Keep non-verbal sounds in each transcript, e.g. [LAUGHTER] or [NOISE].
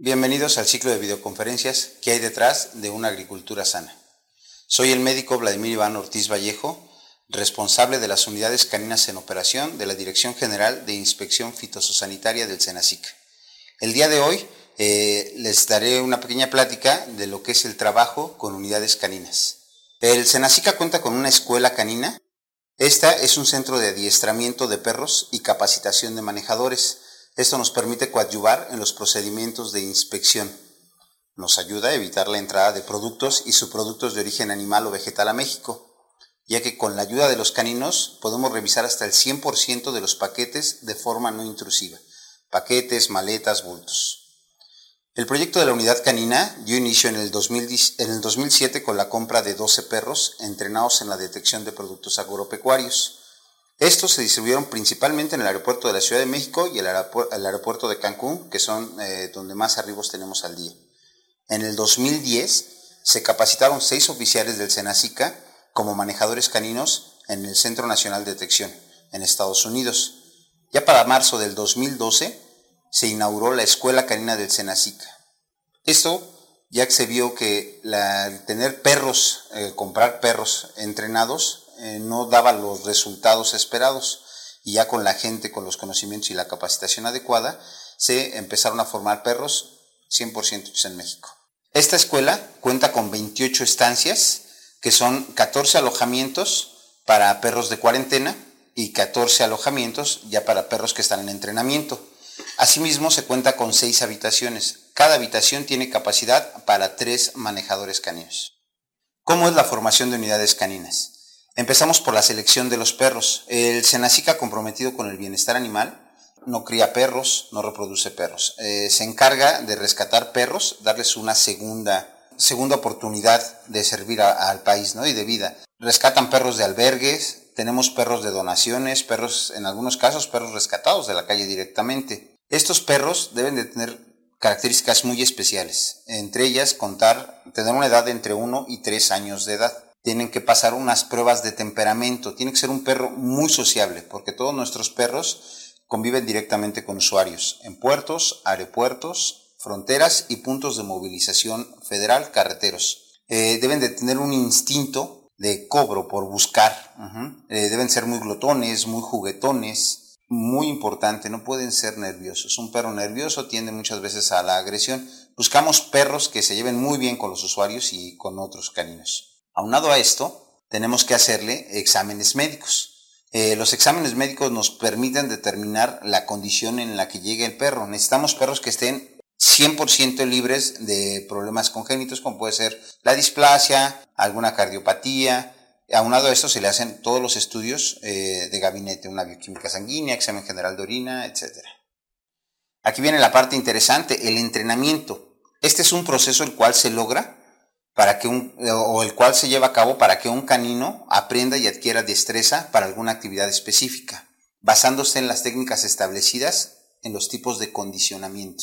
Bienvenidos al ciclo de videoconferencias que hay detrás de una agricultura sana. Soy el médico Vladimir Iván Ortiz Vallejo, responsable de las unidades caninas en operación de la Dirección General de Inspección Fitosanitaria del SENACIC. El día de hoy eh, les daré una pequeña plática de lo que es el trabajo con unidades caninas. El SENACICA cuenta con una escuela canina. Esta es un centro de adiestramiento de perros y capacitación de manejadores esto nos permite coadyuvar en los procedimientos de inspección. Nos ayuda a evitar la entrada de productos y subproductos de origen animal o vegetal a México, ya que con la ayuda de los caninos podemos revisar hasta el 100% de los paquetes de forma no intrusiva. Paquetes, maletas, bultos. El proyecto de la unidad canina dio inicio en el, 2007 con la compra de 12 perros entrenados en la detección de productos agropecuarios. Estos se distribuyeron principalmente en el aeropuerto de la Ciudad de México y el, aeropuerto de Cancún, que son eh, donde más arribos tenemos al día. En el 2010 se capacitaron seis oficiales del Senacica como manejadores caninos en el Centro Nacional de Detección, en Estados Unidos. Ya para marzo del 2012 se inauguró la Escuela Canina del Senacica. Esto ya que se vio que tener perros, eh, comprar perros entrenados, eh, no daba los resultados esperados y ya con la gente, con los conocimientos y la capacitación adecuada, se empezaron a formar perros 100% en México. Esta escuela cuenta con 28 estancias, que son 14 alojamientos para perros de cuarentena y 14 alojamientos ya para perros que están en entrenamiento. Asimismo, se cuenta con 6 habitaciones. Cada habitación tiene capacidad para 3 manejadores caninos. ¿Cómo es la formación de unidades caninas? Empezamos por la selección de los perros. El Senacica comprometido con el bienestar animal no cría perros, no reproduce perros. Eh, se encarga de rescatar perros, darles una segunda, segunda oportunidad de servir al país ¿no? y de vida. Rescatan perros de albergues, tenemos perros de donaciones, perros, en algunos casos, perros rescatados de la calle directamente. Estos perros deben de tener características muy especiales, entre ellas contar, tener una edad entre 1 y 3 años de edad tienen que pasar unas pruebas de temperamento, tiene que ser un perro muy sociable, porque todos nuestros perros conviven directamente con usuarios en puertos, aeropuertos, fronteras y puntos de movilización federal, carreteros. Eh, deben de tener un instinto de cobro por buscar, eh, deben ser muy glotones, muy juguetones, muy importante, no pueden ser nerviosos. Un perro nervioso tiende muchas veces a la agresión. Buscamos perros que se lleven muy bien con los usuarios y con otros caninos. Aunado a esto, tenemos que hacerle exámenes médicos. Eh, los exámenes médicos nos permiten determinar la condición en la que llegue el perro. Necesitamos perros que estén 100% libres de problemas congénitos, como puede ser la displasia, alguna cardiopatía. Aunado a esto se le hacen todos los estudios eh, de gabinete, una bioquímica sanguínea, examen general de orina, etc. Aquí viene la parte interesante, el entrenamiento. Este es un proceso el cual se logra para que un, o el cual se lleva a cabo para que un canino aprenda y adquiera destreza para alguna actividad específica, basándose en las técnicas establecidas en los tipos de condicionamiento.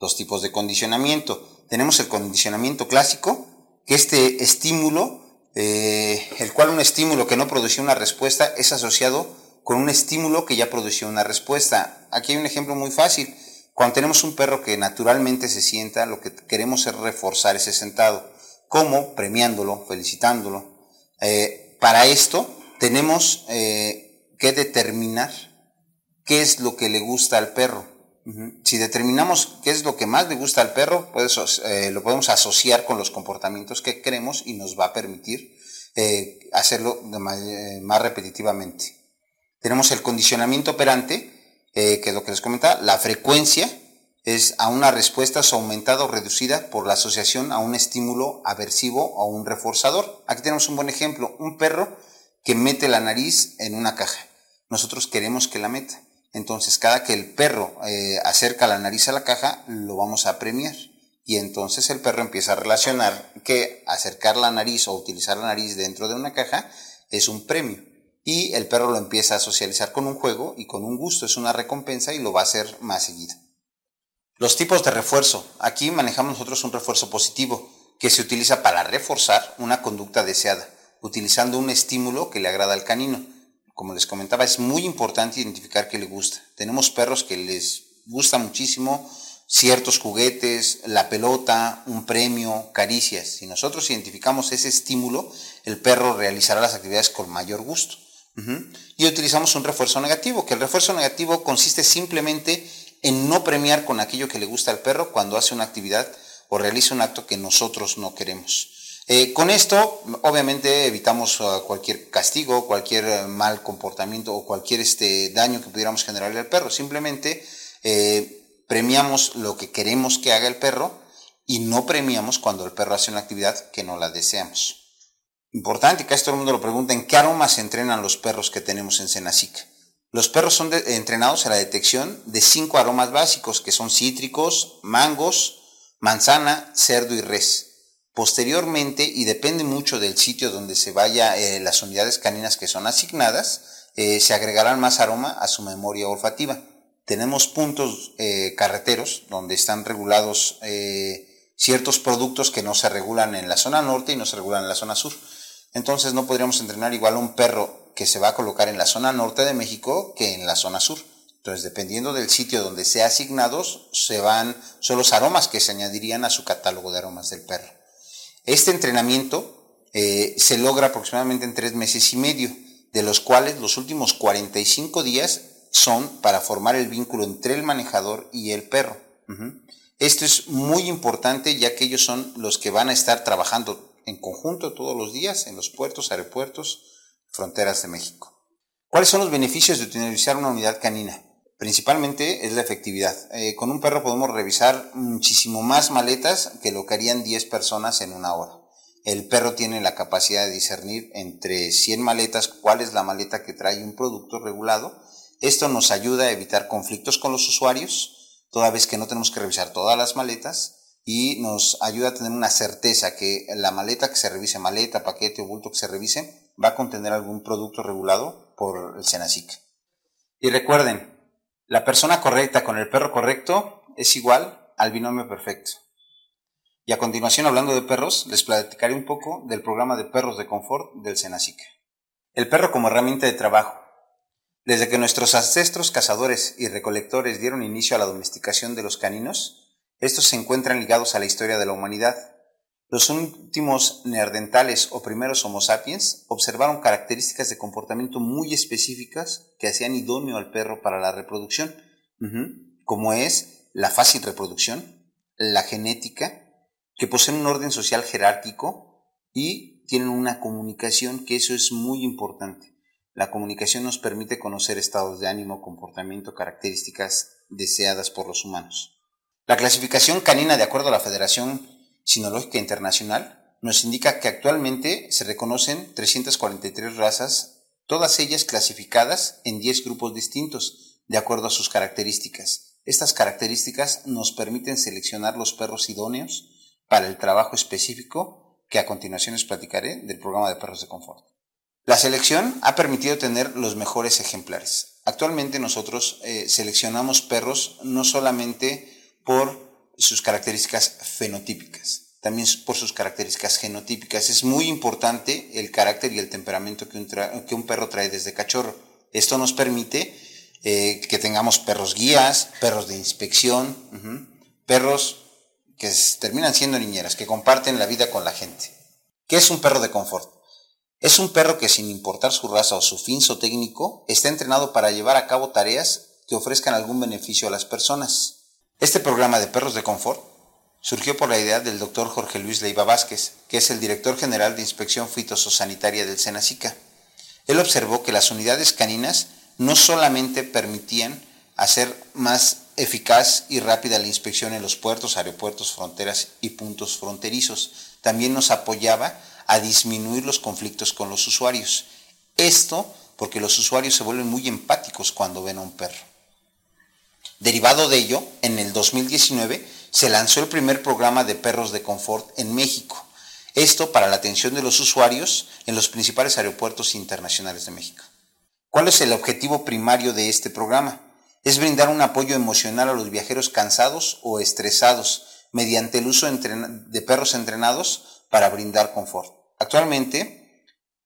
Los tipos de condicionamiento. Tenemos el condicionamiento clásico, que este estímulo, eh, el cual un estímulo que no producía una respuesta es asociado con un estímulo que ya produció una respuesta. Aquí hay un ejemplo muy fácil cuando tenemos un perro que naturalmente se sienta, lo que queremos es reforzar ese sentado. ¿Cómo? Premiándolo, felicitándolo. Eh, para esto tenemos eh, que determinar qué es lo que le gusta al perro. Si determinamos qué es lo que más le gusta al perro, pues, eh, lo podemos asociar con los comportamientos que queremos y nos va a permitir hacerlo más repetitivamente. Tenemos el condicionamiento operante, eh, que es lo que les comentaba, la frecuencia es a una respuesta aumentada o reducida por la asociación a un estímulo aversivo o un reforzador. Aquí tenemos un buen ejemplo, un perro que mete la nariz en una caja. Nosotros queremos que la meta. Entonces, cada que el perro eh, acerca la nariz a la caja, lo vamos a premiar. Y entonces el perro empieza a relacionar que acercar la nariz o utilizar la nariz dentro de una caja es un premio y el perro lo empieza a socializar con un juego y con un gusto, es una recompensa y lo va a hacer más seguido. Los tipos de refuerzo. Aquí manejamos nosotros un refuerzo positivo que se utiliza para reforzar una conducta deseada, utilizando un estímulo que le agrada al canino. Como les comentaba, es muy importante identificar qué le gusta. Tenemos perros que les gusta muchísimo ciertos juguetes, la pelota, un premio, caricias. Si nosotros identificamos ese estímulo, el perro realizará las actividades con mayor gusto. Y utilizamos un refuerzo negativo, que el refuerzo negativo consiste simplemente en no premiar con aquello que le gusta al perro cuando hace una actividad o realiza un acto que nosotros no queremos. Eh, con esto, obviamente, evitamos uh, cualquier castigo, cualquier uh, mal comportamiento o cualquier este, daño que pudiéramos generarle al perro. Simplemente eh, premiamos lo que queremos que haga el perro y no premiamos cuando el perro hace una actividad que no la deseamos. Importante, que todo el mundo lo pregunta, ¿en qué aromas entrenan los perros que tenemos en Senacica? Los perros son entrenados a la detección de cinco aromas básicos, que son cítricos, mangos, manzana, cerdo y res. Posteriormente, y depende mucho del sitio donde se vaya eh, las unidades caninas que son asignadas, eh, se agregarán más aroma a su memoria olfativa. Tenemos puntos eh, carreteros donde están regulados ciertos productos que no se regulan en la zona norte y no se regulan en la zona sur. Entonces no podríamos entrenar igual a un perro que se va a colocar en la zona norte de México que en la zona sur. Entonces, dependiendo del sitio donde sea asignados, se van, son los aromas que se añadirían a su catálogo de aromas del perro. Este entrenamiento eh, se logra aproximadamente en tres meses y medio, de los cuales los últimos 45 días son para formar el vínculo entre el manejador y el perro. Esto es muy importante ya que ellos son los que van a estar trabajando en conjunto todos los días en los puertos, aeropuertos, fronteras de México. ¿Cuáles son los beneficios de utilizar una unidad canina? Principalmente es la efectividad. Eh, con un perro podemos revisar muchísimo más maletas que lo que harían 10 personas en una hora. El perro tiene la capacidad de discernir entre 100 maletas cuál es la maleta que trae un producto regulado. Esto nos ayuda a evitar conflictos con los usuarios, toda vez que no tenemos que revisar todas las maletas y nos ayuda a tener una certeza que la maleta que se revise, maleta, paquete o bulto que se revise, va a contener algún producto regulado por el SENACIC. Y recuerden, la persona correcta con el perro correcto es igual al binomio perfecto. Y a continuación, hablando de perros, les platicaré un poco del programa de perros de confort del Senacic. El perro como herramienta de trabajo. Desde que nuestros ancestros cazadores y recolectores dieron inicio a la domesticación de los caninos, estos se encuentran ligados a la historia de la humanidad. Los últimos neandertales o primeros Homo sapiens observaron características de comportamiento muy específicas que hacían idóneo al perro para la reproducción, como es la fácil reproducción, la genética, que poseen un orden social jerárquico y tienen una comunicación, que eso es muy importante. La comunicación nos permite conocer estados de ánimo, comportamiento, características deseadas por los humanos. La clasificación canina, de acuerdo a la Federación Sinológica Internacional nos indica que actualmente se reconocen 343 razas, todas ellas clasificadas en 10 grupos distintos, de acuerdo a sus características. Estas características nos permiten seleccionar los perros idóneos para el trabajo específico que a continuación les platicaré del programa de perros de confort. La selección ha permitido tener los mejores ejemplares. Actualmente nosotros eh, seleccionamos perros no solamente por sus características fenotípicas, también por sus características genotípicas. Es muy importante el carácter y el temperamento que un, que un perro trae desde cachorro. Esto nos permite eh, que tengamos perros guías, perros de inspección, perros que terminan siendo niñeras, que comparten la vida con la gente. ¿Qué es un perro de confort? Es un perro que sin importar su raza o su fin técnico, está entrenado para llevar a cabo tareas que ofrezcan algún beneficio a las personas. Este programa de perros de confort surgió por la idea del doctor Jorge Luis Leiva Vázquez, que es el director general de inspección fitosanitaria del Senacica. Él observó que las unidades caninas no solamente permitían hacer más eficaz y rápida la inspección en los puertos, aeropuertos, fronteras y puntos fronterizos, también nos apoyaba a disminuir los conflictos con los usuarios. Esto porque los usuarios se vuelven muy empáticos cuando ven a un perro. Derivado de ello, en el 2019 se lanzó el primer programa de perros de confort en México. Esto para la atención de los usuarios en los principales aeropuertos internacionales de México. ¿Cuál es el objetivo primario de este programa? Es brindar un apoyo emocional a los viajeros cansados o estresados mediante el uso de perros entrenados para brindar confort. Actualmente,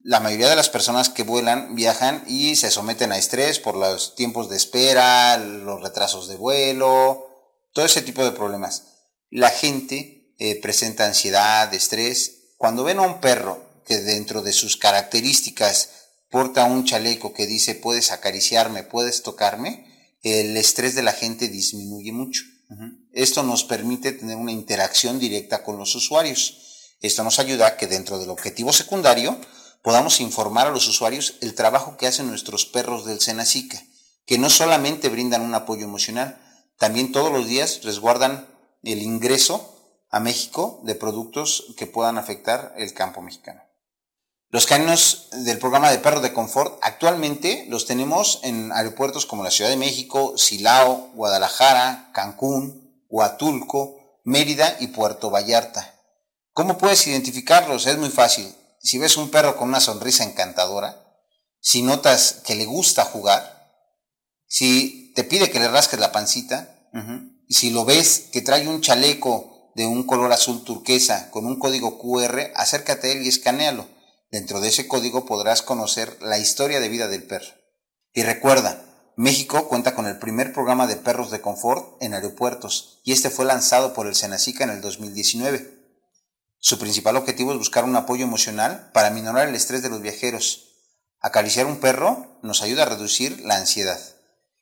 la mayoría de las personas que vuelan viajan y se someten a estrés por los tiempos de espera, los retrasos de vuelo, todo ese tipo de problemas. La gente eh, presenta ansiedad, estrés. Cuando ven a un perro que dentro de sus características porta un chaleco que dice puedes acariciarme, puedes tocarme, el estrés de la gente disminuye mucho. Esto nos permite tener una interacción directa con los usuarios. Esto nos ayuda a que dentro del objetivo secundario podamos informar a los usuarios el trabajo que hacen nuestros perros del Senacica, que no solamente brindan un apoyo emocional, también todos los días resguardan el ingreso a México de productos que puedan afectar el campo mexicano. Los caninos del programa de perros de confort actualmente los tenemos en aeropuertos como la Ciudad de México, Silao, Guadalajara, Cancún, Huatulco, Mérida y Puerto Vallarta. ¿Cómo puedes identificarlos? Es muy fácil. Si ves un perro con una sonrisa encantadora, si notas que le gusta jugar, si te pide que le rasques la pancita, y si lo ves que trae un chaleco de un color azul turquesa con un código QR, acércate a él y escanealo Dentro de ese código podrás conocer la historia de vida del perro. Y recuerda, México cuenta con el primer programa de perros de confort en aeropuertos y este fue lanzado por el Senacica en el 2019. Su principal objetivo es buscar un apoyo emocional para minorar el estrés de los viajeros. Acariciar un perro nos ayuda a reducir la ansiedad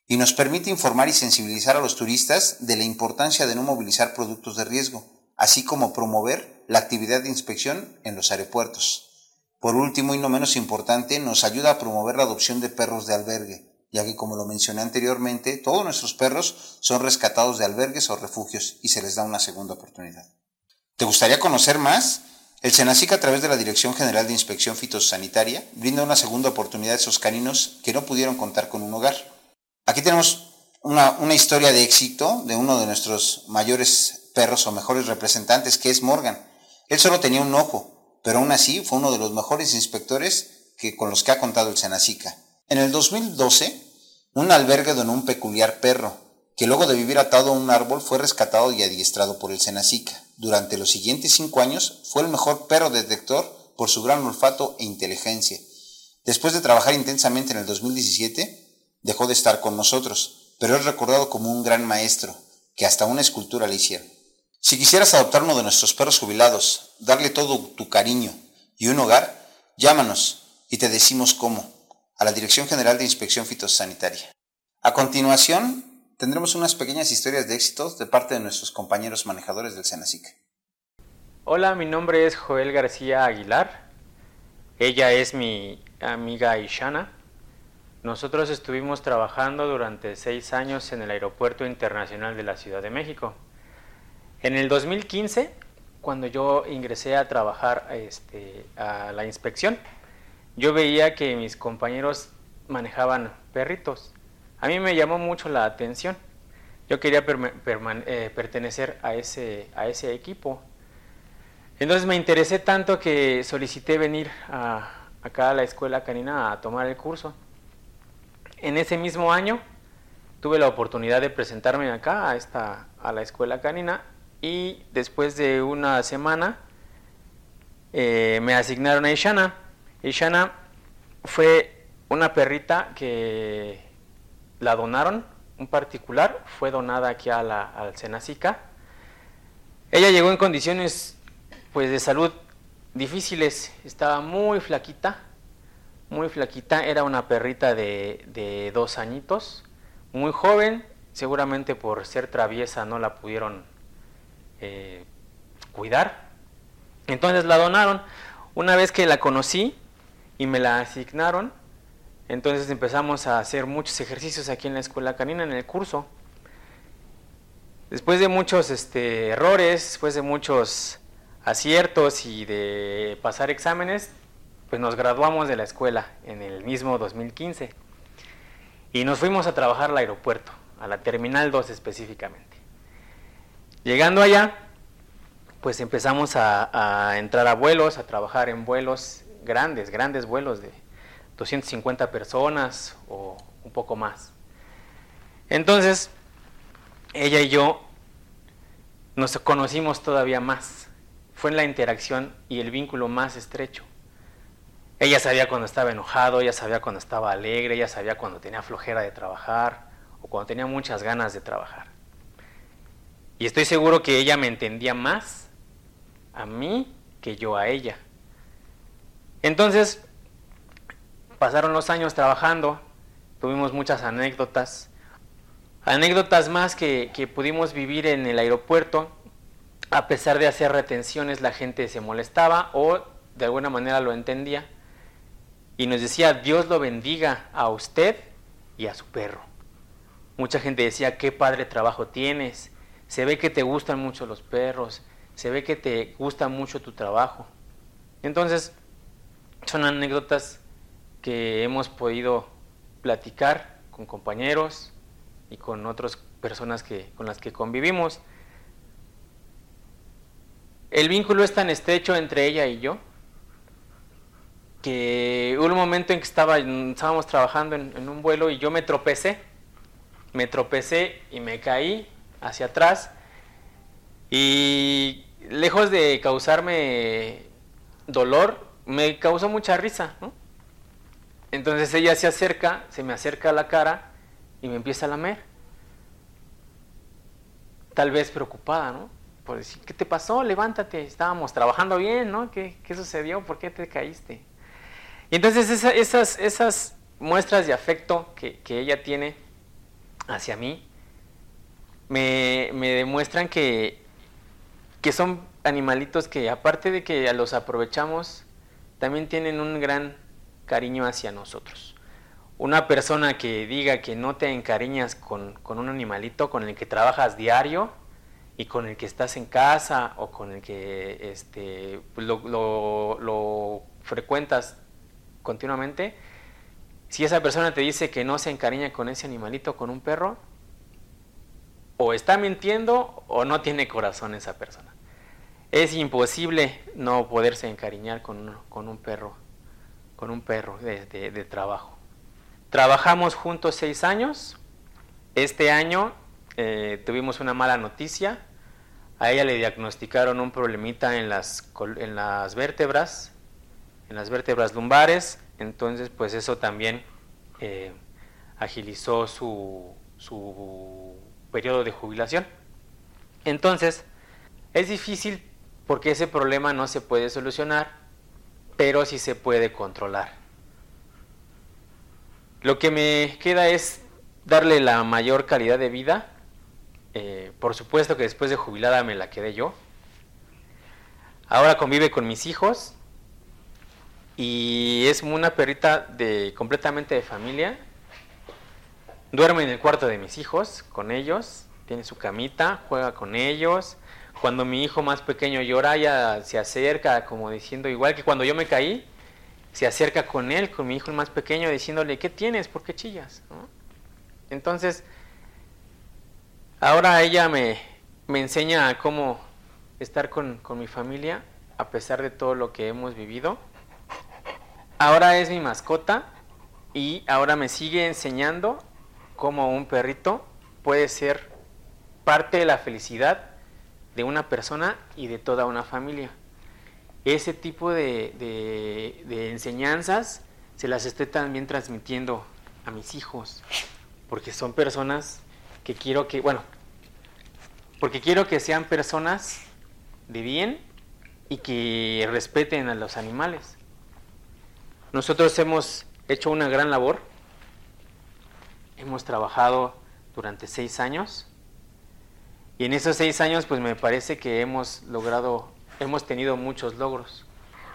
y nos permite informar y sensibilizar a los turistas de la importancia de no movilizar productos de riesgo, así como promover la actividad de inspección en los aeropuertos. Por último y no menos importante, nos ayuda a promover la adopción de perros de albergue, ya que como lo mencioné anteriormente, todos nuestros perros son rescatados de albergues o refugios y se les da una segunda oportunidad. ¿Te gustaría conocer más? El Senacic a través de la Dirección General de Inspección Fitosanitaria brinda una segunda oportunidad a esos caninos que no pudieron contar con un hogar. Aquí tenemos una, historia de éxito de uno de nuestros mayores perros o mejores representantes, que es Morgan. Él solo tenía un ojo, pero aún así fue uno de los mejores inspectores que, con los que ha contado el Senacica. En el 2012, un albergue donó un peculiar perro, que luego de vivir atado a un árbol fue rescatado y adiestrado por el Senacica. Durante los siguientes cinco años fue el mejor perro detector por su gran olfato e inteligencia. Después de trabajar intensamente en el 2017, dejó de estar con nosotros, pero es recordado como un gran maestro, que hasta una escultura le hicieron. Si quisieras adoptar uno de nuestros perros jubilados, darle todo tu cariño y un hogar, llámanos y te decimos cómo, a la Dirección General de Inspección Fitosanitaria. A continuación, tendremos unas pequeñas historias de éxitos de parte de nuestros compañeros manejadores del Senacic. Hola, mi nombre es Joel García Aguilar. Ella es mi amiga Ishana. Nosotros estuvimos trabajando durante seis años en el Aeropuerto Internacional de la Ciudad de México. En el 2015, cuando yo ingresé a trabajar este, a la inspección, yo veía que mis compañeros manejaban perritos. A mí me llamó mucho la atención. Yo quería eh, pertenecer a ese, a ese equipo. Entonces me interesé tanto que solicité venir acá a la escuela canina a tomar el curso. En ese mismo año tuve la oportunidad de presentarme acá a, esta, a la escuela canina y después de una semana eh, me asignaron a Ishana. Ishana fue una perrita que la donaron, un particular, fue donada aquí a la, al Senacica. Ella llegó en condiciones pues de salud difíciles, estaba muy flaquita, muy flaquita, era una perrita de, de dos añitos, muy joven, seguramente por ser traviesa no la pudieron eh, cuidar. Entonces la donaron. Una vez que la conocí y me la asignaron, entonces empezamos a hacer muchos ejercicios aquí en la escuela canina, en el curso. Después de muchos este, errores, después de muchos aciertos y de pasar exámenes, pues nos graduamos de la escuela en el mismo 2015 y nos fuimos a trabajar al aeropuerto, a la Terminal 2 específicamente. Llegando allá, pues empezamos a, entrar a vuelos, a trabajar en vuelos grandes, grandes vuelos de 250 personas o un poco más. Entonces, ella y yo nos conocimos todavía más. Fue en la interacción y el vínculo más estrecho. Ella sabía cuando estaba enojado, ella sabía cuando estaba alegre, ella sabía cuando tenía flojera de trabajar o cuando tenía muchas ganas de trabajar. Y estoy seguro que ella me entendía más a mí que yo a ella. Entonces, pasaron los años trabajando, tuvimos muchas anécdotas, anécdotas más que, que pudimos vivir en el aeropuerto. A pesar de hacer retenciones, la gente se molestaba o de alguna manera lo entendía y nos decía, Dios lo bendiga a usted y a su perro. Mucha gente decía, qué padre trabajo tienes, se ve que te gustan mucho los perros, se ve que te gusta mucho tu trabajo. Entonces, son anécdotas que hemos podido platicar con compañeros y con otras personas que, con las que convivimos. El vínculo es tan estrecho entre ella y yo que hubo un momento en que estaba, estábamos trabajando en, en un vuelo y yo me tropecé, me tropecé y me caí hacia atrás y lejos de causarme dolor, me causó mucha risa, ¿no? Entonces ella se acerca, se me acerca a la cara y me empieza a lamer. Tal vez preocupada, ¿no? Por decir, ¿qué te pasó? Levántate, estábamos trabajando bien, ¿no? ¿Qué, qué sucedió? ¿Por qué te caíste? Y entonces esas, esas muestras de afecto que, que ella tiene hacia mí me, me demuestran que, que son animalitos que aparte de que los aprovechamos, también tienen un gran cariño hacia nosotros. Una persona que diga que no te encariñas con, con, un animalito con el que trabajas diario y con el que estás en casa o con el que este, lo, lo, lo frecuentas continuamente, si esa persona te dice que no se encariña con ese animalito, con un perro, o está mintiendo o no tiene corazón esa persona. Es imposible no poderse encariñar con, con un perro, con un perro de, trabajo. Trabajamos juntos seis años. Este año eh, tuvimos una mala noticia. A ella le diagnosticaron un problemita en las, en las vértebras, en las vértebras lumbares. Entonces, pues eso también eh, agilizó su, su periodo de jubilación. Entonces, es difícil porque ese problema no se puede solucionar, pero sí se puede controlar. Lo que me queda es darle la mayor calidad de vida. Eh, por supuesto que después de jubilada me la quedé yo. Ahora convive con mis hijos y es una perrita de completamente de familia. Duerme en el cuarto de mis hijos con ellos, tiene su camita, juega con ellos cuando mi hijo más pequeño llora, ella se acerca como diciendo, igual que cuando yo me caí, se acerca con él, con mi hijo más pequeño, diciéndole, ¿qué tienes? ¿Por qué chillas? Entonces, ahora ella me, me enseña cómo estar con, con mi familia, a pesar de todo lo que hemos vivido. Ahora es mi mascota y ahora me sigue enseñando cómo un perrito puede ser parte de la felicidad de una persona y de toda una familia. Ese tipo de, enseñanzas se las estoy también transmitiendo a mis hijos, porque son personas que quiero que, bueno, porque quiero que sean personas de bien y que respeten a los animales. Nosotros hemos hecho una gran labor, hemos trabajado durante seis años y en esos seis años, pues me parece que hemos logrado, hemos tenido muchos logros.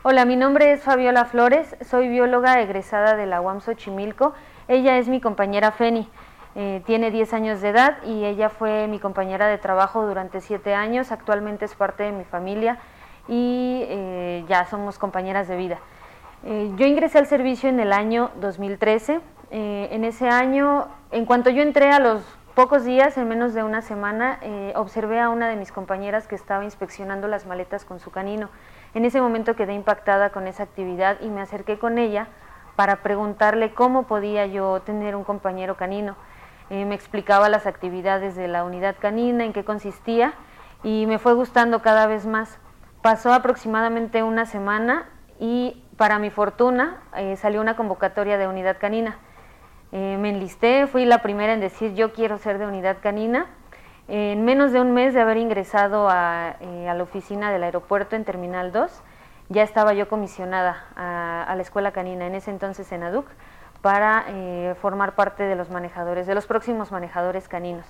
Hola, mi nombre es Fabiola Flores, soy bióloga egresada de la UAM Xochimilco. Ella es mi compañera Feni, eh, tiene 10 años de edad y ella fue mi compañera de trabajo durante 7 años. Actualmente es parte de mi familia y eh, ya somos compañeras de vida. Eh, yo ingresé al servicio en el año 2013. Eh, en ese año, en cuanto yo entré a los pocos días, en menos de una semana, eh, observé a una de mis compañeras que estaba inspeccionando las maletas con su canino. En ese momento quedé impactada con esa actividad y me acerqué con ella para preguntarle cómo podía yo tener un compañero canino. Eh, me explicaba las actividades de la unidad canina, en qué consistía y me fue gustando cada vez más. Pasó aproximadamente una semana y para mi fortuna eh, salió una convocatoria de unidad canina. Eh, me enlisté, fui la primera en decir yo quiero ser de unidad canina. En menos de un mes de haber ingresado a, eh, la oficina del aeropuerto en Terminal 2, ya estaba yo comisionada a, la escuela canina, en ese entonces en ADUC, para eh, formar parte de los manejadores, de los próximos manejadores caninos.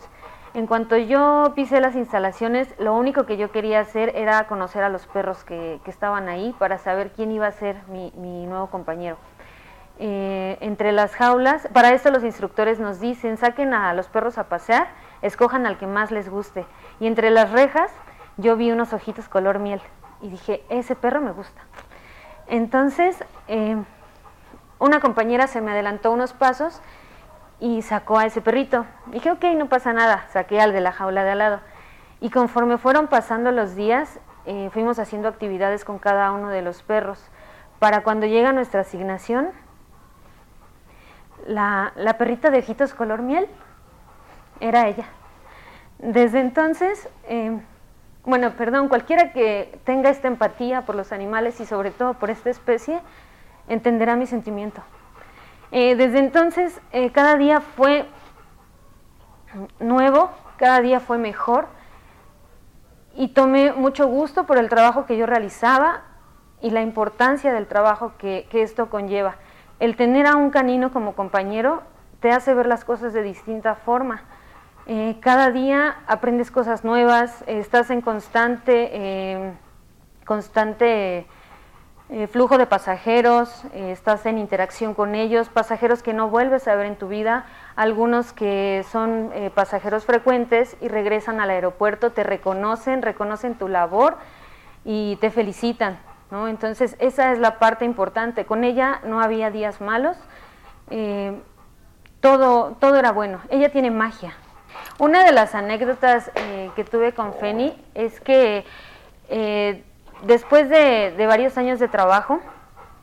En cuanto yo pisé las instalaciones, lo único que yo quería hacer era conocer a los perros que, estaban ahí para saber quién iba a ser mi, nuevo compañero. Eh, entre las jaulas, para esto los instructores nos dicen, saquen a los perros a pasear, escojan al que más les guste. Y entre las rejas yo vi unos ojitos color miel y dije, ese perro me gusta. Entonces, eh, una compañera se me adelantó unos pasos y sacó a ese perrito. Dije, ok, no pasa nada, saqué al de la jaula de al lado. Y conforme fueron pasando los días, eh, fuimos haciendo actividades con cada uno de los perros. Para cuando llega nuestra asignación, la, perrita de ojitos color miel era ella. Desde entonces, eh, bueno, perdón, cualquiera que tenga esta empatía por los animales y sobre todo por esta especie, entenderá mi sentimiento. Eh, desde entonces, eh, cada día fue nuevo, cada día fue mejor y tomé mucho gusto por el trabajo que yo realizaba y la importancia del trabajo que, esto conlleva. El tener a un canino como compañero te hace ver las cosas de distinta forma. Eh, cada día aprendes cosas nuevas, estás en constante, constante eh, flujo de pasajeros, eh, estás en interacción con ellos, pasajeros que no vuelves a ver en tu vida, algunos que son eh, pasajeros frecuentes y regresan al aeropuerto, te reconocen, reconocen tu labor y te felicitan. ¿No? Entonces esa es la parte importante. Con ella no había días malos, todo, todo era bueno. Ella tiene magia. Una de las anécdotas que tuve con Feni es que Después de, varios años de trabajo,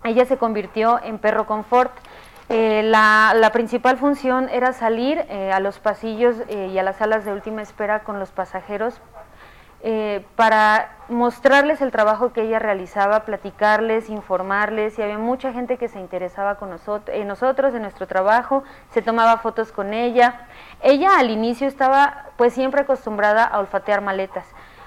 ella se convirtió en perro confort. Eh, la, principal función era salir eh, a los pasillos eh, y a las salas de última espera con los pasajeros para mostrarles el trabajo que ella realizaba, platicarles, informarles, y había mucha gente que se interesaba con nosotros, en nosotros, en nuestro trabajo, se tomaba fotos con ella. Ella al inicio estaba pues siempre acostumbrada a olfatear maletas.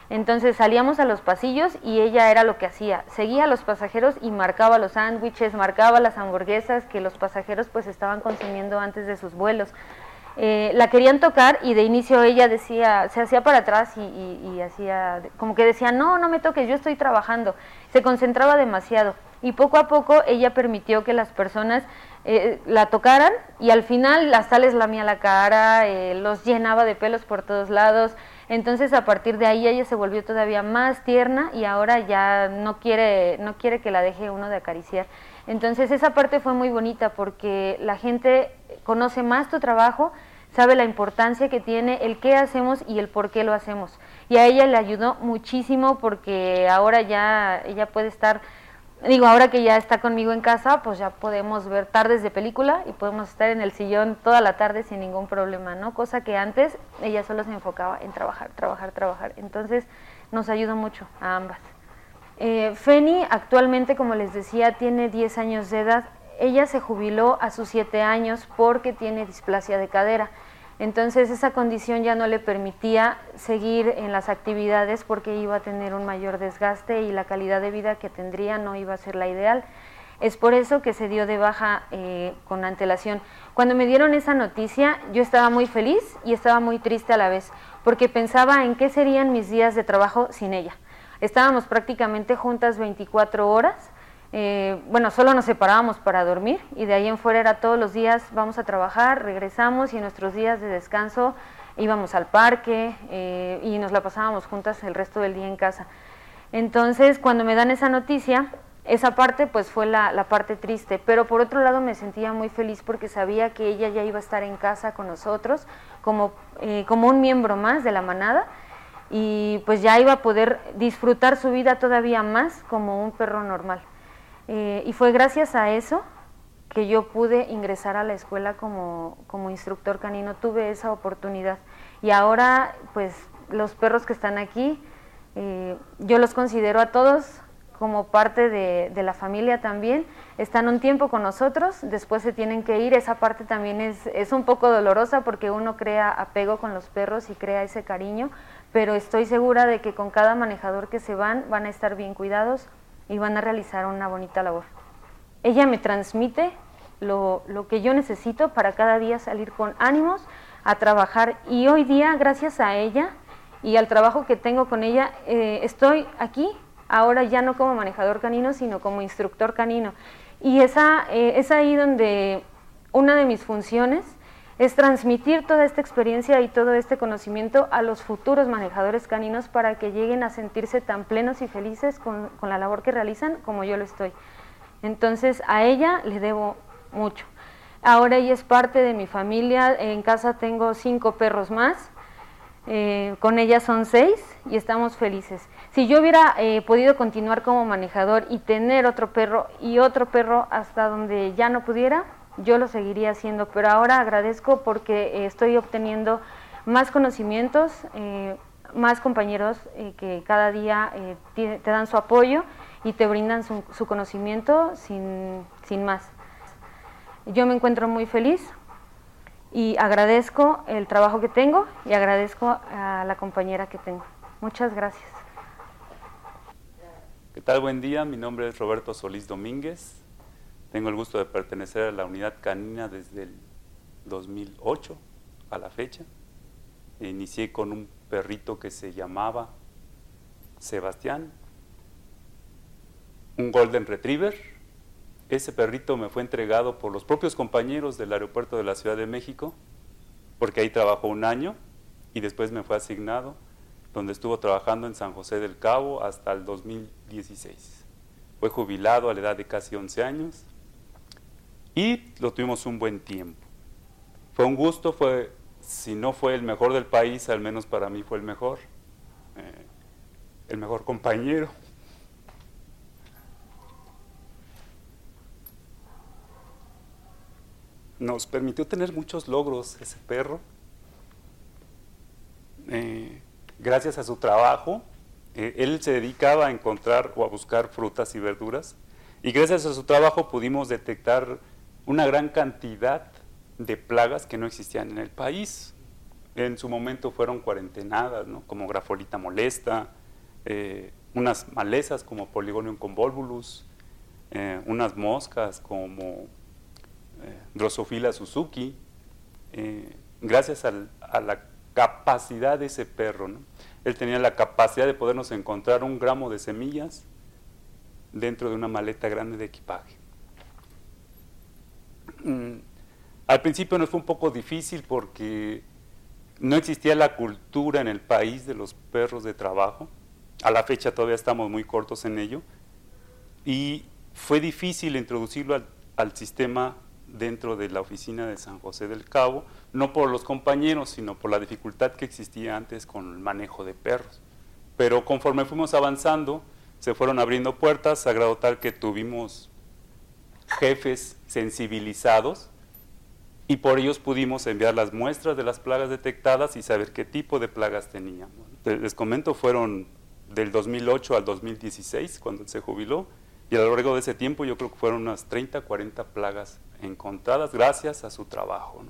Entonces salíamos a los pasillos y ella era lo que hacía, seguía a los pasajeros y marcaba los sándwiches, marcaba las hamburguesas que los pasajeros pues estaban consumiendo antes de sus vuelos. Eh, la querían tocar y de inicio ella decía, se hacía para atrás y, hacía, como que decía, no, no me toques, yo estoy trabajando. Se concentraba demasiado y poco a poco ella permitió que las personas eh, la tocaran y al final hasta les lamía la cara, eh, los llenaba de pelos por todos lados, entonces a partir de ahí ella se volvió todavía más tierna y ahora ya no quiere, no quiere que la deje uno de acariciar. Entonces esa parte fue muy bonita porque la gente conoce más tu trabajo, sabe la importancia que tiene, el qué hacemos y el por qué lo hacemos. Y a ella le ayudó muchísimo porque ahora ya ella puede estar digo, ahora que ya está conmigo en casa, pues ya podemos ver tardes de película y podemos estar en el sillón toda la tarde sin ningún problema, ¿no? Cosa que antes ella solo se enfocaba en trabajar, trabajar, trabajar. Entonces nos ayuda mucho a ambas. Eh, Feni actualmente, como les decía, tiene 10 años de edad. Ella se jubiló a sus 7 años porque tiene displasia de cadera. Entonces esa condición ya no le permitía seguir en las actividades porque iba a tener un mayor desgaste y la calidad de vida que tendría no iba a ser la ideal. Es por eso que se dio de baja eh, con antelación. Cuando me dieron esa noticia, yo estaba muy feliz y estaba muy triste a la vez, porque pensaba en qué serían mis días de trabajo sin ella. Estábamos prácticamente juntas 24 horas eh, bueno, solo nos separábamos para dormir y de ahí en fuera era todos los días vamos a trabajar, regresamos y en nuestros días de descanso íbamos al parque eh, y nos la pasábamos juntas el resto del día en casa. Entonces, cuando me dan esa noticia, esa parte pues fue la, parte triste, pero por otro lado me sentía muy feliz porque sabía que ella ya iba a estar en casa con nosotros como, eh, como un miembro más de la manada y pues ya iba a poder disfrutar su vida todavía más como un perro normal. Eh, y fue gracias a eso que yo pude ingresar a la escuela como, instructor canino, tuve esa oportunidad. Y ahora, pues los perros que están aquí, eh, yo los considero a todos como parte de, la familia también. Están un tiempo con nosotros, después se tienen que ir. Esa parte también es, es un poco dolorosa porque uno crea apego con los perros y crea ese cariño, pero estoy segura de que con cada manejador que se van van a estar bien cuidados y van a realizar una bonita labor. Ella me transmite lo, lo que yo necesito para cada día salir con ánimos a trabajar y hoy día, gracias a ella, y al trabajo que tengo con ella, eh, estoy aquí, ahora ya no como manejador canino, sino como instructor canino. Y esa, eh, es ahí donde una de mis funciones es transmitir toda esta experiencia y todo este conocimiento a los futuros manejadores caninos para que lleguen a sentirse tan plenos y felices con, con la labor que realizan como yo lo estoy. Entonces a ella le debo mucho. Ahora ella es parte de mi familia, en casa tengo cinco perros más, eh, con ella son seis y estamos felices. Si yo hubiera eh, podido continuar como manejador y tener otro perro y otro perro hasta donde ya no pudiera, yo lo seguiría haciendo, pero ahora agradezco porque eh, estoy obteniendo más conocimientos, más compañeros que cada día te, dan su apoyo y te brindan su, su conocimiento sin, sin más. Yo me encuentro muy feliz y agradezco el trabajo que tengo y agradezco a la compañera que tengo. Muchas gracias. ¿Qué tal? Buen día, mi nombre es Roberto Solís Domínguez. Tengo el gusto de pertenecer a la unidad canina desde el 2008 a la fecha. Inicié con un perrito que se llamaba Sebastián, un Golden Retriever. Ese perrito me fue entregado por los propios compañeros del aeropuerto de la Ciudad de México, porque ahí trabajó un año y después me fue asignado, donde estuvo trabajando en San José del Cabo hasta el 2016. Fue jubilado a la edad de casi 11 años y lo tuvimos un buen tiempo. Fue un gusto, fue, si no fue el mejor del país, al menos para mí fue el mejor, eh, el mejor compañero. nos permitió tener muchos logros ese perro. Eh, gracias a su trabajo, eh, él se dedicaba a encontrar o a buscar frutas y verduras y gracias a su trabajo pudimos detectar una gran cantidad de plagas que no existían en el país. En su momento fueron cuarentenadas, como grafolita molesta, eh, unas malezas como Poligonium convolvulus, unas moscas como eh, Drosophila Suzuki, eh, gracias a la capacidad de ese perro. Él tenía la capacidad de podernos encontrar un gramo de semillas dentro de una maleta grande de equipaje. Mm, al principio nos fue un poco difícil porque no existía la cultura en el país de los perros de trabajo. A la fecha todavía estamos muy cortos en ello. Y fue difícil introducirlo al, sistema dentro de la oficina de San José del Cabo, no por los compañeros, sino por la dificultad que existía antes con el manejo de perros. Pero conforme fuimos avanzando, se fueron abriendo puertas, a tal que tuvimos jefes sensibilizados y por ellos pudimos enviar las muestras de las plagas detectadas y saber qué tipo de plagas teníamos. Les comento, fueron del 2008 al 2016, cuando se jubiló, y a lo largo de ese tiempo yo creo que fueron unas 30, 40 plagas encontradas gracias a su trabajo.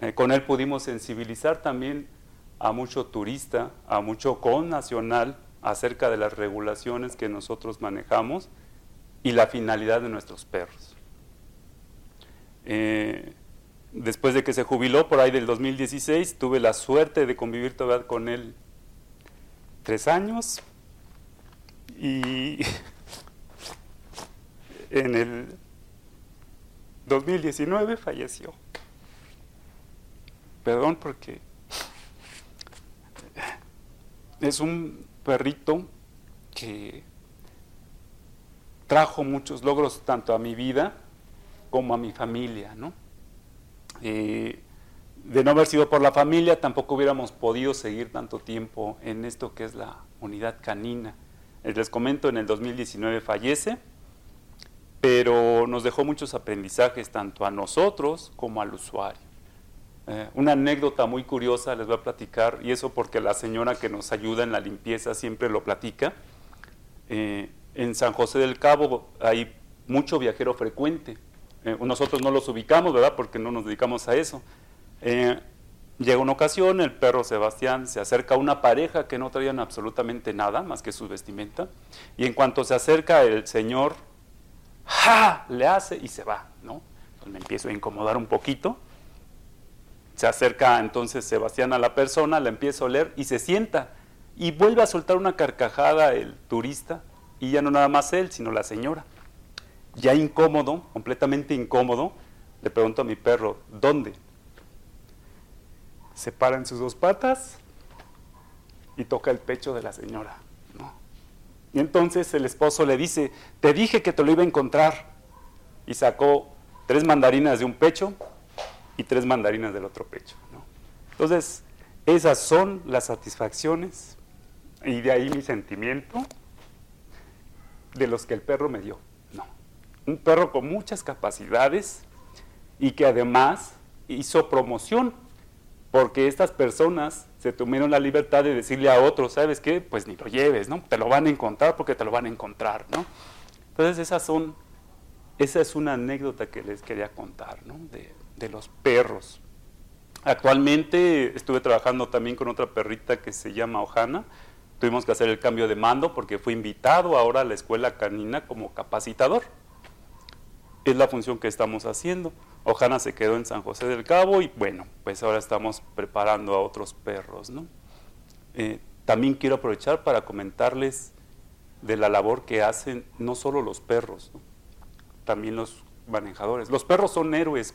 Eh, con él pudimos sensibilizar también a mucho turista, a mucho connacional acerca de las regulaciones que nosotros manejamos y la finalidad de nuestros perros. Eh, después de que se jubiló por ahí del 2016, tuve la suerte de convivir todavía con él tres años y [LAUGHS] en el 2019 falleció. Perdón porque es un perrito que trajo muchos logros tanto a mi vida como a mi familia, ¿no? Eh, de no haber sido por la familia, tampoco hubiéramos podido seguir tanto tiempo en esto que es la unidad canina. Les comento, en el 2019 fallece, pero nos dejó muchos aprendizajes tanto a nosotros como al usuario. Eh, una anécdota muy curiosa les voy a platicar, y eso porque la señora que nos ayuda en la limpieza siempre lo platica. Eh, En San José del Cabo hay mucho viajero frecuente. Eh, nosotros no los ubicamos, ¿verdad? Porque no nos dedicamos a eso. Eh, llega una ocasión, el perro Sebastián se acerca a una pareja que no traían absolutamente nada más que su vestimenta. Y en cuanto se acerca el señor, ¡ja! Le hace y se va, ¿no? Me empiezo a incomodar un poquito. Se acerca entonces Sebastián a la persona, la empiezo a oler y se sienta. Y vuelve a soltar una carcajada el turista, y ya no nada más él, sino la señora. Ya incómodo, completamente incómodo, le pregunto a mi perro, ¿dónde? Se para en sus dos patas y toca el pecho de la señora. Y entonces el esposo le dice, te dije que te lo iba a encontrar. Y sacó tres mandarinas de un pecho y tres mandarinas del otro pecho. Entonces, esas son las satisfacciones y de ahí mi sentimiento de los que el perro me dio. Un perro con muchas capacidades y que además hizo promoción, porque estas personas se tomaron la libertad de decirle a otros, ¿sabes qué? Pues ni lo lleves, ¿no? Te lo van a encontrar porque te lo van a encontrar, ¿no? Entonces esas son, esa es una anécdota que les quería contar, ¿no? De, de los perros. Actualmente estuve trabajando también con otra perrita que se llama Ojana, Tuvimos que hacer el cambio de mando porque fui invitado ahora a la escuela canina como capacitador. Es la función que estamos haciendo. Ojana se quedó en San José del Cabo y bueno, pues ahora estamos preparando a otros perros. ¿no? Eh, también quiero aprovechar para comentarles de la labor que hacen no solo los perros, también los manejadores. Los perros son héroes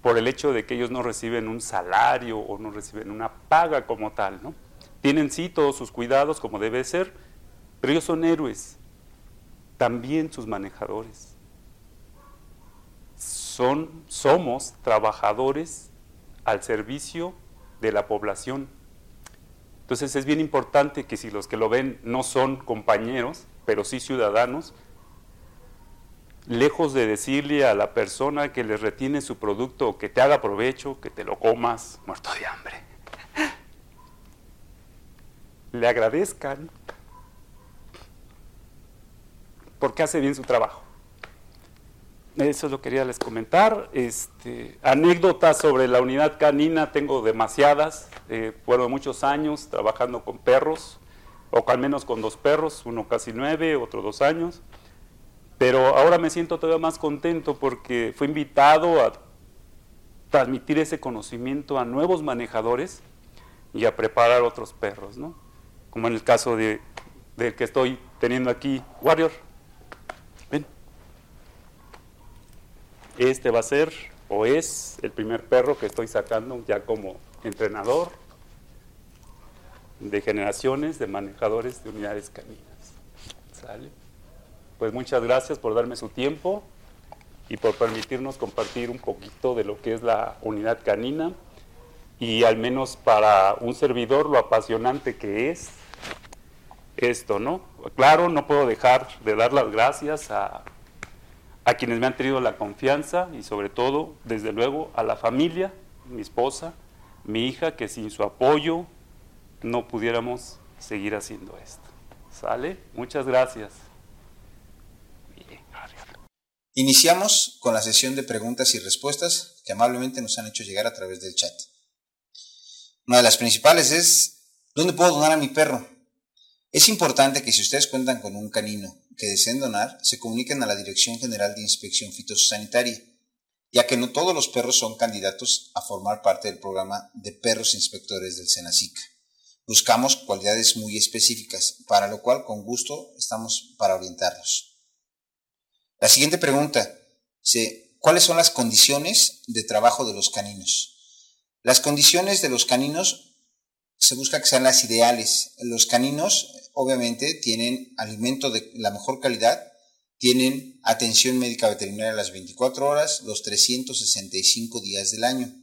por el hecho de que ellos no reciben un salario o no reciben una paga como tal, ¿no? Tienen sí todos sus cuidados como debe ser, pero ellos son héroes, también sus manejadores. Somos trabajadores al servicio de la población. Entonces es bien importante que si los que lo ven no son compañeros, pero sí ciudadanos, lejos de decirle a la persona que les retiene su producto que te haga provecho, que te lo comas muerto de hambre le agradezcan porque hace bien su trabajo. Eso lo quería les comentar. Este, anécdotas sobre la unidad canina tengo demasiadas. Eh, fueron muchos años trabajando con perros, o al menos con dos perros, uno casi nueve, otro dos años. Pero ahora me siento todavía más contento porque fui invitado a transmitir ese conocimiento a nuevos manejadores y a preparar otros perros, ¿no? como en el caso de, del que estoy teniendo aquí, Warrior. Este va a ser o es el primer perro que estoy sacando ya como entrenador de generaciones de manejadores de unidades caninas. ¿Sale? Pues muchas gracias por darme su tiempo y por permitirnos compartir un poquito de lo que es la unidad canina y al menos para un servidor lo apasionante que es esto, ¿no? Claro, no puedo dejar de dar las gracias a, a quienes me han tenido la confianza y sobre todo, desde luego, a la familia, mi esposa, mi hija, que sin su apoyo no pudiéramos seguir haciendo esto. ¿Sale? Muchas gracias. Iniciamos con la sesión de preguntas y respuestas que amablemente nos han hecho llegar a través del chat. Una de las principales es, ¿dónde puedo donar a mi perro? Es importante que si ustedes cuentan con un canino que deseen donar, se comuniquen a la Dirección General de Inspección Fitosanitaria, ya que no todos los perros son candidatos a formar parte del programa de perros inspectores del Senacica. Buscamos cualidades muy específicas, para lo cual con gusto estamos para orientarlos. La siguiente pregunta, ¿cuáles son las condiciones de trabajo de los caninos? Las condiciones de los caninos se busca que sean las ideales. Los caninos obviamente tienen alimento de la mejor calidad, tienen atención médica veterinaria las 24 horas, los 365 días del año.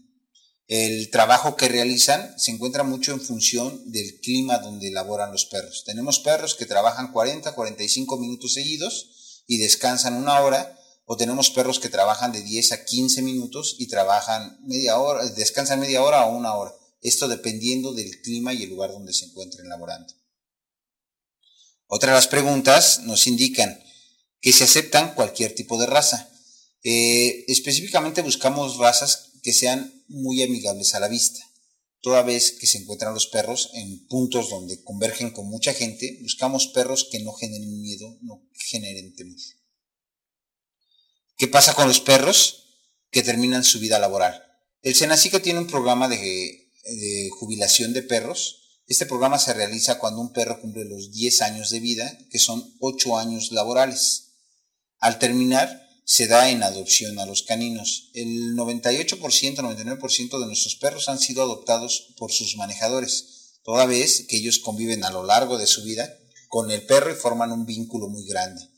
El trabajo que realizan se encuentra mucho en función del clima donde laboran los perros. Tenemos perros que trabajan 40, 45 minutos seguidos y descansan una hora, o tenemos perros que trabajan de 10 a 15 minutos y trabajan media hora, descansan media hora o una hora. Esto dependiendo del clima y el lugar donde se encuentren laborando. Otra de las preguntas nos indican que se aceptan cualquier tipo de raza. Eh, específicamente buscamos razas que sean muy amigables a la vista. Toda vez que se encuentran los perros en puntos donde convergen con mucha gente, buscamos perros que no generen miedo, no generen temor. ¿Qué pasa con los perros que terminan su vida laboral? El Senacica tiene un programa de, de jubilación de perros este programa se realiza cuando un perro cumple los 10 años de vida, que son 8 años laborales. Al terminar, se da en adopción a los caninos. El 98%, 99% de nuestros perros han sido adoptados por sus manejadores, toda vez que ellos conviven a lo largo de su vida con el perro y forman un vínculo muy grande.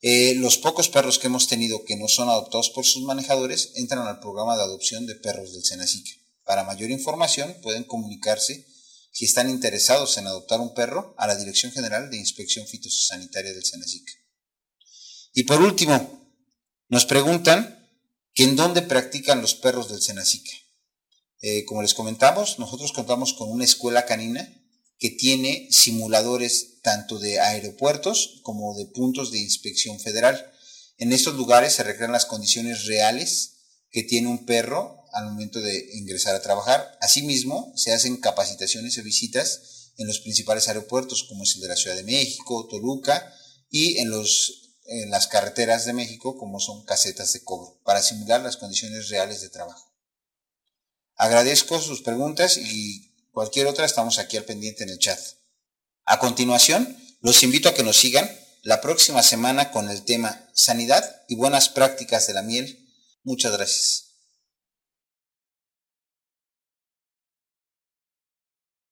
Eh, los pocos perros que hemos tenido que no son adoptados por sus manejadores entran al programa de adopción de perros del Senacica. Para mayor información pueden comunicarse si están interesados en adoptar un perro, a la Dirección General de Inspección Fitosanitaria del Senacic. Y por último, nos preguntan en dónde practican los perros del Senacic. Eh, como les comentamos, nosotros contamos con una escuela canina que tiene simuladores tanto de aeropuertos como de puntos de inspección federal. En estos lugares se recrean las condiciones reales que tiene un perro al momento de ingresar a trabajar. Asimismo, se hacen capacitaciones y visitas en los principales aeropuertos, como es el de la Ciudad de México, Toluca, y en, los, las carreteras de México, como son casetas de cobro, para simular las condiciones reales de trabajo. Agradezco sus preguntas y cualquier otra estamos aquí al pendiente en el chat. A continuación, los invito a que nos sigan la próxima semana con el tema Sanidad y buenas prácticas de la miel. Muchas gracias.